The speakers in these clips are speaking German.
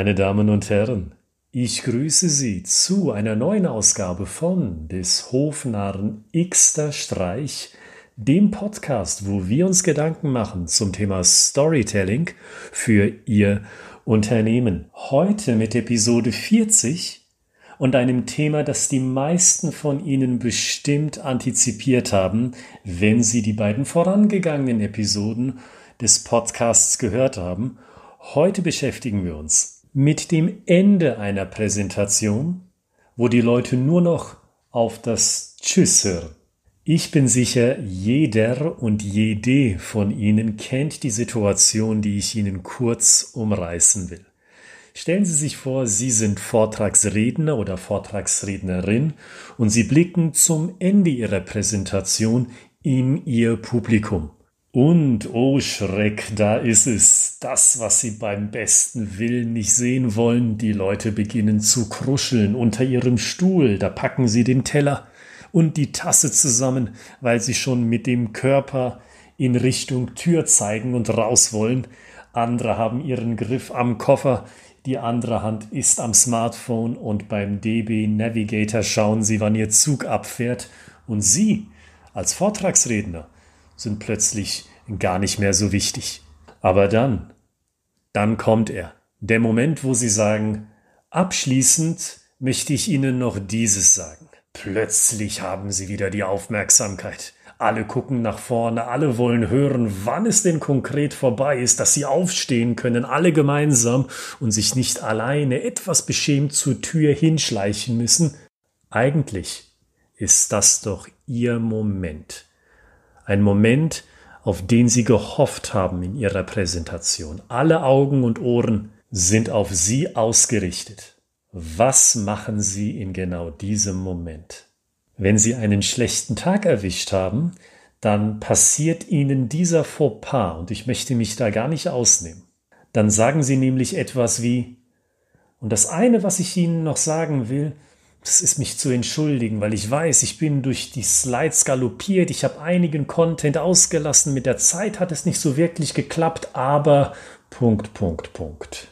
Meine Damen und Herren, ich grüße Sie zu einer neuen Ausgabe von des Hofnarren Xter Streich, dem Podcast, wo wir uns Gedanken machen zum Thema Storytelling für Ihr Unternehmen. Heute mit Episode 40 und einem Thema, das die meisten von Ihnen bestimmt antizipiert haben, wenn Sie die beiden vorangegangenen Episoden des Podcasts gehört haben. Heute beschäftigen wir uns mit dem Ende einer Präsentation, wo die Leute nur noch auf das Tschüss hören. Ich bin sicher, jeder und jede von Ihnen kennt die Situation, die ich Ihnen kurz umreißen will. Stellen Sie sich vor, Sie sind Vortragsredner oder Vortragsrednerin und Sie blicken zum Ende Ihrer Präsentation in Ihr Publikum. Und, oh Schreck, da ist es, das, was sie beim besten Willen nicht sehen wollen, die Leute beginnen zu kruscheln unter ihrem Stuhl, da packen sie den Teller und die Tasse zusammen, weil sie schon mit dem Körper in Richtung Tür zeigen und raus wollen. Andere haben ihren Griff am Koffer, die andere Hand ist am Smartphone und beim DB Navigator schauen sie, wann ihr Zug abfährt. Und Sie, als Vortragsredner, sind plötzlich gar nicht mehr so wichtig. Aber dann, dann kommt er. Der Moment, wo Sie sagen, abschließend möchte ich Ihnen noch dieses sagen. Plötzlich haben Sie wieder die Aufmerksamkeit. Alle gucken nach vorne, alle wollen hören, wann es denn konkret vorbei ist, dass sie aufstehen können, alle gemeinsam und sich nicht alleine etwas beschämt zur Tür hinschleichen müssen. Eigentlich ist das doch Ihr Moment. Ein Moment, auf den Sie gehofft haben in Ihrer Präsentation. Alle Augen und Ohren sind auf Sie ausgerichtet. Was machen Sie in genau diesem Moment? Wenn Sie einen schlechten Tag erwischt haben, dann passiert Ihnen dieser Fauxpas und ich möchte mich da gar nicht ausnehmen. Dann sagen Sie nämlich etwas wie, und das eine, was ich Ihnen noch sagen will, das ist mich zu entschuldigen, weil ich weiß, ich bin durch die Slides galoppiert, ich habe einigen Content ausgelassen, mit der Zeit hat es nicht so wirklich geklappt, aber Punkt, Punkt, Punkt.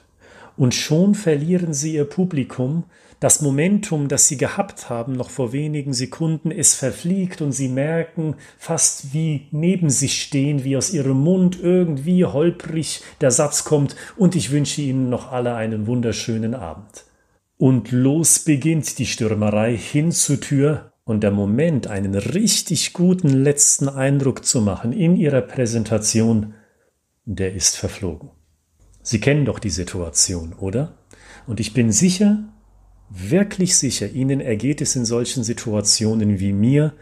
Und schon verlieren sie ihr Publikum, das Momentum, das sie gehabt haben, noch vor wenigen Sekunden, es verfliegt und sie merken fast wie neben sich stehen, wie aus ihrem Mund irgendwie holprig der Satz kommt und ich wünsche Ihnen noch alle einen wunderschönen Abend. Und los beginnt die Stürmerei hin zur Tür und der Moment, einen richtig guten letzten Eindruck zu machen in ihrer Präsentation, der ist verflogen. Sie kennen doch die Situation, oder? Und ich bin sicher, wirklich sicher, Ihnen ergeht es in solchen Situationen wie mir,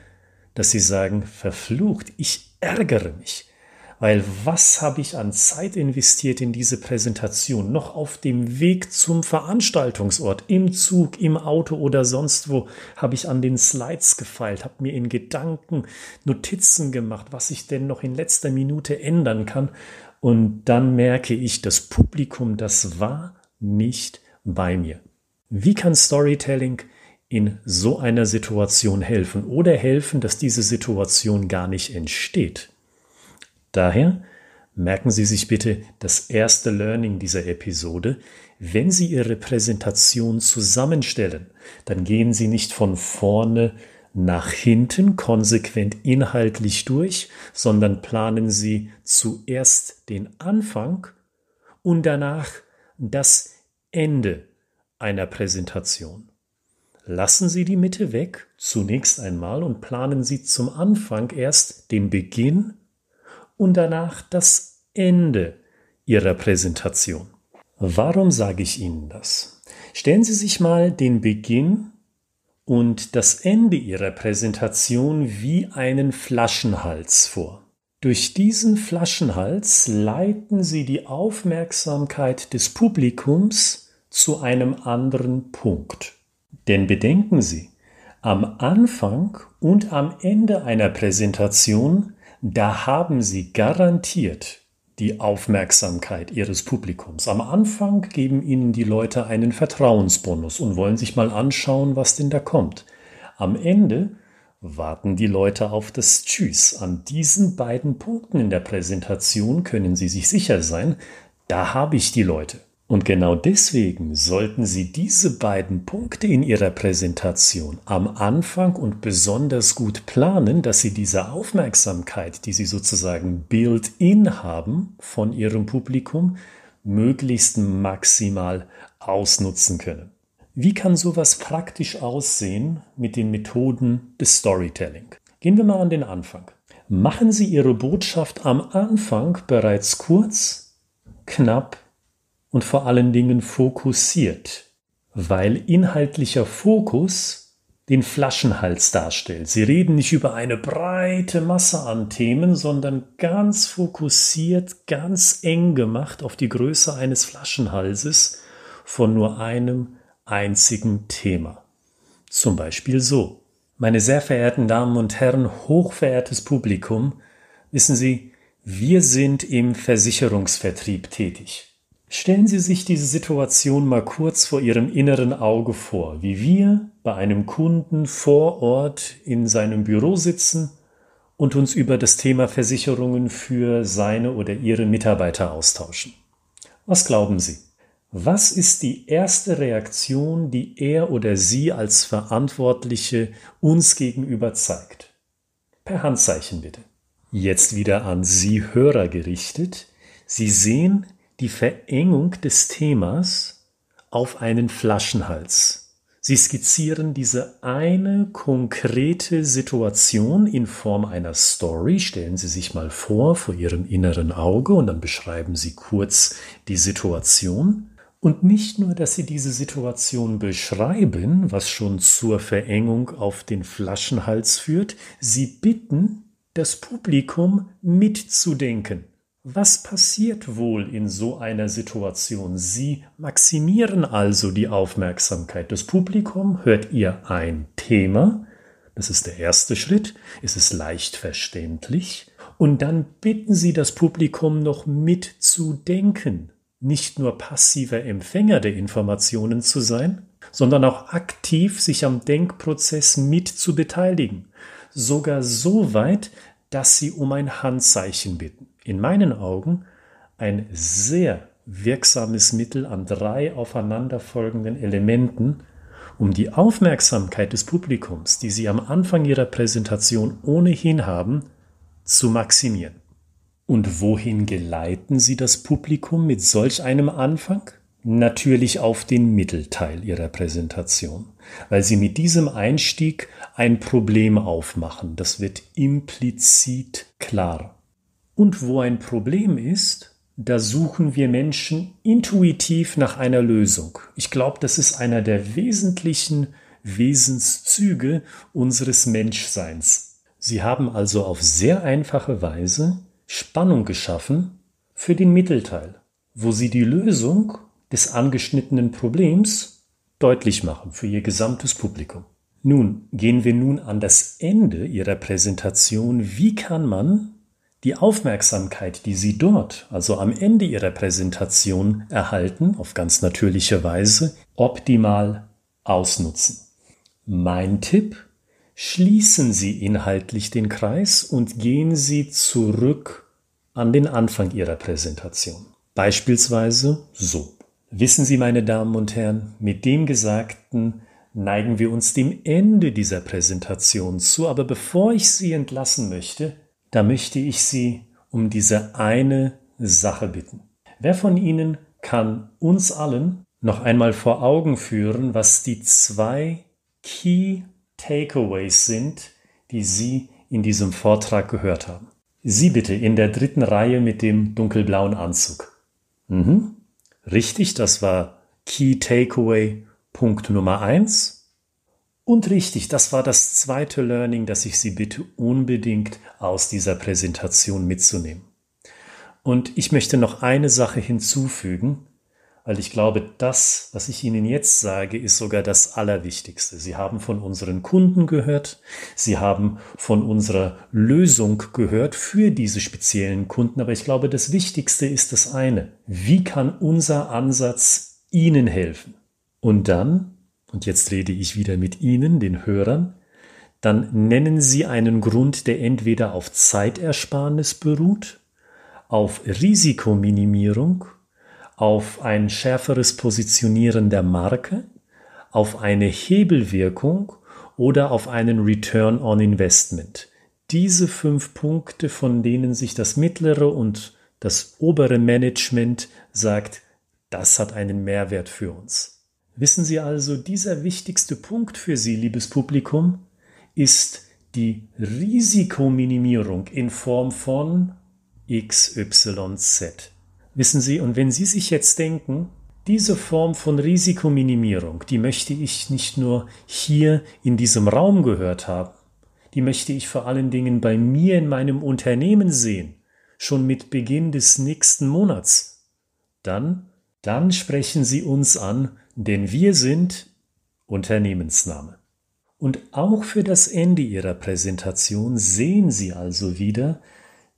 dass Sie sagen, verflucht, ich ärgere mich. Weil was habe ich an Zeit investiert in diese Präsentation? Noch auf dem Weg zum Veranstaltungsort, im Zug, im Auto oder sonst wo, habe ich an den Slides gefeilt, habe mir in Gedanken Notizen gemacht, was ich denn noch in letzter Minute ändern kann. Und dann merke ich, das Publikum, das war nicht bei mir. Wie kann Storytelling in so einer Situation helfen oder helfen, dass diese Situation gar nicht entsteht? Daher merken Sie sich bitte das erste Learning dieser Episode. Wenn Sie Ihre Präsentation zusammenstellen, dann gehen Sie nicht von vorne nach hinten konsequent inhaltlich durch, sondern planen Sie zuerst den Anfang und danach das Ende einer Präsentation. Lassen Sie die Mitte weg zunächst einmal und planen Sie zum Anfang erst den Beginn und danach das Ende Ihrer Präsentation. Warum sage ich Ihnen das? Stellen Sie sich mal den Beginn und das Ende Ihrer Präsentation wie einen Flaschenhals vor. Durch diesen Flaschenhals leiten Sie die Aufmerksamkeit des Publikums zu einem anderen Punkt. Denn bedenken Sie, am Anfang und am Ende einer Präsentation da haben Sie garantiert die Aufmerksamkeit Ihres Publikums. Am Anfang geben Ihnen die Leute einen Vertrauensbonus und wollen sich mal anschauen, was denn da kommt. Am Ende warten die Leute auf das Tschüss. An diesen beiden Punkten in der Präsentation können Sie sich sicher sein, da habe ich die Leute. Und genau deswegen sollten Sie diese beiden Punkte in Ihrer Präsentation am Anfang und besonders gut planen, dass Sie diese Aufmerksamkeit, die Sie sozusagen built-in haben von Ihrem Publikum, möglichst maximal ausnutzen können. Wie kann sowas praktisch aussehen mit den Methoden des Storytelling? Gehen wir mal an den Anfang. Machen Sie Ihre Botschaft am Anfang bereits kurz, knapp und vor allen Dingen fokussiert, weil inhaltlicher Fokus den Flaschenhals darstellt. Sie reden nicht über eine breite Masse an Themen, sondern ganz fokussiert, ganz eng gemacht auf die Größe eines Flaschenhalses von nur einem einzigen Thema. Zum Beispiel so. Meine sehr verehrten Damen und Herren, hochverehrtes Publikum, wissen Sie, wir sind im Versicherungsvertrieb tätig. Stellen Sie sich diese Situation mal kurz vor Ihrem inneren Auge vor, wie wir bei einem Kunden vor Ort in seinem Büro sitzen und uns über das Thema Versicherungen für seine oder ihre Mitarbeiter austauschen. Was glauben Sie? Was ist die erste Reaktion, die er oder sie als Verantwortliche uns gegenüber zeigt? Per Handzeichen bitte. Jetzt wieder an Sie Hörer gerichtet. Sie sehen die Verengung des Themas auf einen Flaschenhals. Sie skizzieren diese eine konkrete Situation in Form einer Story. Stellen Sie sich mal vor vor Ihrem inneren Auge und dann beschreiben Sie kurz die Situation. Und nicht nur, dass Sie diese Situation beschreiben, was schon zur Verengung auf den Flaschenhals führt, Sie bitten das Publikum mitzudenken. Was passiert wohl in so einer Situation? Sie maximieren also die Aufmerksamkeit. Das Publikum hört ihr ein Thema, das ist der erste Schritt, es ist leicht verständlich, und dann bitten Sie das Publikum noch mitzudenken, nicht nur passiver Empfänger der Informationen zu sein, sondern auch aktiv sich am Denkprozess mit zu beteiligen, sogar so weit, dass Sie um ein Handzeichen bitten in meinen Augen ein sehr wirksames Mittel an drei aufeinanderfolgenden Elementen, um die Aufmerksamkeit des Publikums, die Sie am Anfang Ihrer Präsentation ohnehin haben, zu maximieren. Und wohin geleiten Sie das Publikum mit solch einem Anfang? Natürlich auf den Mittelteil Ihrer Präsentation, weil Sie mit diesem Einstieg ein Problem aufmachen. Das wird implizit klar. Und wo ein Problem ist, da suchen wir Menschen intuitiv nach einer Lösung. Ich glaube, das ist einer der wesentlichen Wesenszüge unseres Menschseins. Sie haben also auf sehr einfache Weise Spannung geschaffen für den Mittelteil, wo sie die Lösung des angeschnittenen Problems deutlich machen für ihr gesamtes Publikum. Nun gehen wir nun an das Ende Ihrer Präsentation. Wie kann man die Aufmerksamkeit, die Sie dort, also am Ende Ihrer Präsentation erhalten, auf ganz natürliche Weise, optimal ausnutzen. Mein Tipp, schließen Sie inhaltlich den Kreis und gehen Sie zurück an den Anfang Ihrer Präsentation. Beispielsweise so. Wissen Sie, meine Damen und Herren, mit dem Gesagten neigen wir uns dem Ende dieser Präsentation zu, aber bevor ich Sie entlassen möchte, da möchte ich Sie um diese eine Sache bitten. Wer von Ihnen kann uns allen noch einmal vor Augen führen, was die zwei Key Takeaways sind, die Sie in diesem Vortrag gehört haben? Sie bitte in der dritten Reihe mit dem dunkelblauen Anzug. Mhm. Richtig, das war Key Takeaway Punkt Nummer eins. Und richtig, das war das zweite Learning, das ich Sie bitte unbedingt aus dieser Präsentation mitzunehmen. Und ich möchte noch eine Sache hinzufügen, weil ich glaube, das, was ich Ihnen jetzt sage, ist sogar das Allerwichtigste. Sie haben von unseren Kunden gehört, Sie haben von unserer Lösung gehört für diese speziellen Kunden, aber ich glaube, das Wichtigste ist das eine. Wie kann unser Ansatz Ihnen helfen? Und dann und jetzt rede ich wieder mit Ihnen, den Hörern, dann nennen Sie einen Grund, der entweder auf Zeitersparnis beruht, auf Risikominimierung, auf ein schärferes Positionieren der Marke, auf eine Hebelwirkung oder auf einen Return on Investment. Diese fünf Punkte, von denen sich das mittlere und das obere Management sagt, das hat einen Mehrwert für uns. Wissen Sie also, dieser wichtigste Punkt für Sie, liebes Publikum, ist die Risikominimierung in Form von XYZ. Wissen Sie, und wenn Sie sich jetzt denken, diese Form von Risikominimierung, die möchte ich nicht nur hier in diesem Raum gehört haben, die möchte ich vor allen Dingen bei mir in meinem Unternehmen sehen, schon mit Beginn des nächsten Monats. Dann, dann sprechen Sie uns an, denn wir sind Unternehmensname. Und auch für das Ende Ihrer Präsentation sehen Sie also wieder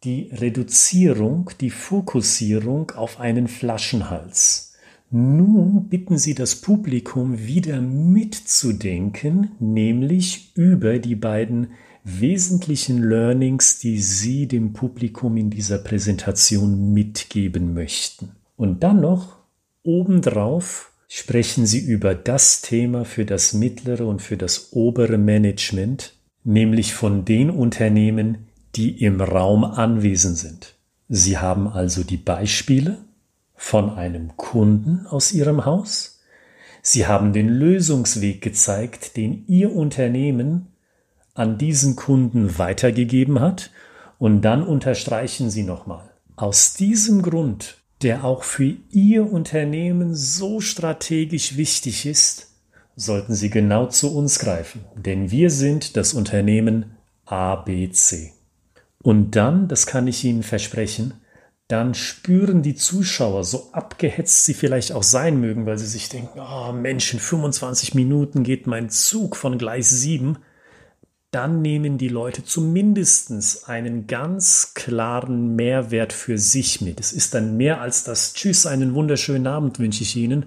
die Reduzierung, die Fokussierung auf einen Flaschenhals. Nun bitten Sie das Publikum wieder mitzudenken, nämlich über die beiden wesentlichen Learnings, die Sie dem Publikum in dieser Präsentation mitgeben möchten. Und dann noch obendrauf sprechen Sie über das Thema für das mittlere und für das obere Management, nämlich von den Unternehmen, die im Raum anwesend sind. Sie haben also die Beispiele von einem Kunden aus Ihrem Haus. Sie haben den Lösungsweg gezeigt, den Ihr Unternehmen an diesen Kunden weitergegeben hat. Und dann unterstreichen Sie nochmal. Aus diesem Grund der auch für Ihr Unternehmen so strategisch wichtig ist, sollten Sie genau zu uns greifen, denn wir sind das Unternehmen ABC. Und dann, das kann ich Ihnen versprechen, dann spüren die Zuschauer, so abgehetzt sie vielleicht auch sein mögen, weil sie sich denken, oh Mensch, in 25 Minuten geht mein Zug von Gleis 7, dann nehmen die Leute zumindest einen ganz klaren Mehrwert für sich mit. Es ist dann mehr als das Tschüss, einen wunderschönen Abend wünsche ich Ihnen,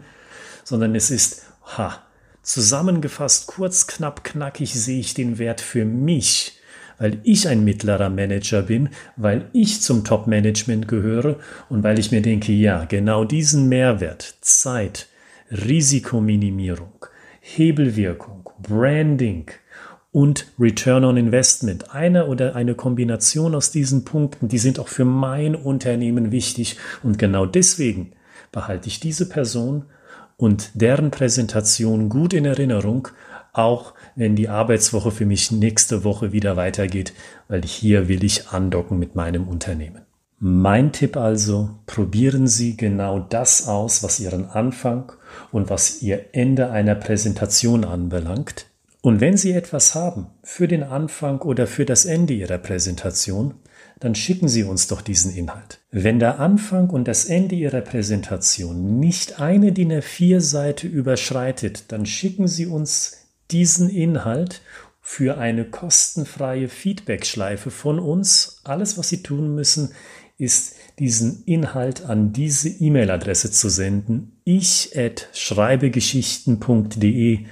sondern es ist, ha, zusammengefasst, kurz, knapp, knackig sehe ich den Wert für mich, weil ich ein mittlerer Manager bin, weil ich zum Top-Management gehöre und weil ich mir denke, ja, genau diesen Mehrwert, Zeit, Risikominimierung, Hebelwirkung, Branding, und Return on Investment. Eine oder eine Kombination aus diesen Punkten, die sind auch für mein Unternehmen wichtig. Und genau deswegen behalte ich diese Person und deren Präsentation gut in Erinnerung, auch wenn die Arbeitswoche für mich nächste Woche wieder weitergeht, weil hier will ich andocken mit meinem Unternehmen. Mein Tipp also, probieren Sie genau das aus, was Ihren Anfang und was Ihr Ende einer Präsentation anbelangt. Und wenn Sie etwas haben für den Anfang oder für das Ende Ihrer Präsentation, dann schicken Sie uns doch diesen Inhalt. Wenn der Anfang und das Ende Ihrer Präsentation nicht eine DIN A4-Seite überschreitet, dann schicken Sie uns diesen Inhalt für eine kostenfreie Feedback-Schleife von uns. Alles, was Sie tun müssen, ist diesen Inhalt an diese E-Mail-Adresse zu senden. ich at schreibegeschichten.de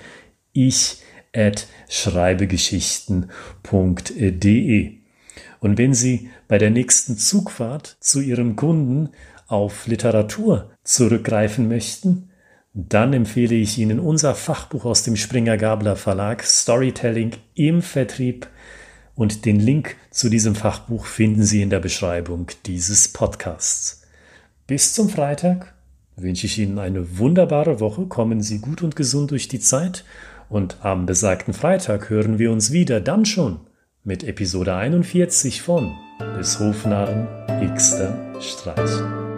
ich at schreibegeschichten.de. Und wenn Sie bei der nächsten Zugfahrt zu Ihrem Kunden auf Literatur zurückgreifen möchten, dann empfehle ich Ihnen unser Fachbuch aus dem Springer Gabler Verlag Storytelling im Vertrieb und den Link zu diesem Fachbuch finden Sie in der Beschreibung dieses Podcasts. Bis zum Freitag wünsche ich Ihnen eine wunderbare Woche, kommen Sie gut und gesund durch die Zeit und am besagten Freitag hören wir uns wieder dann schon mit Episode 41 von des Hofnarren Xter Streich.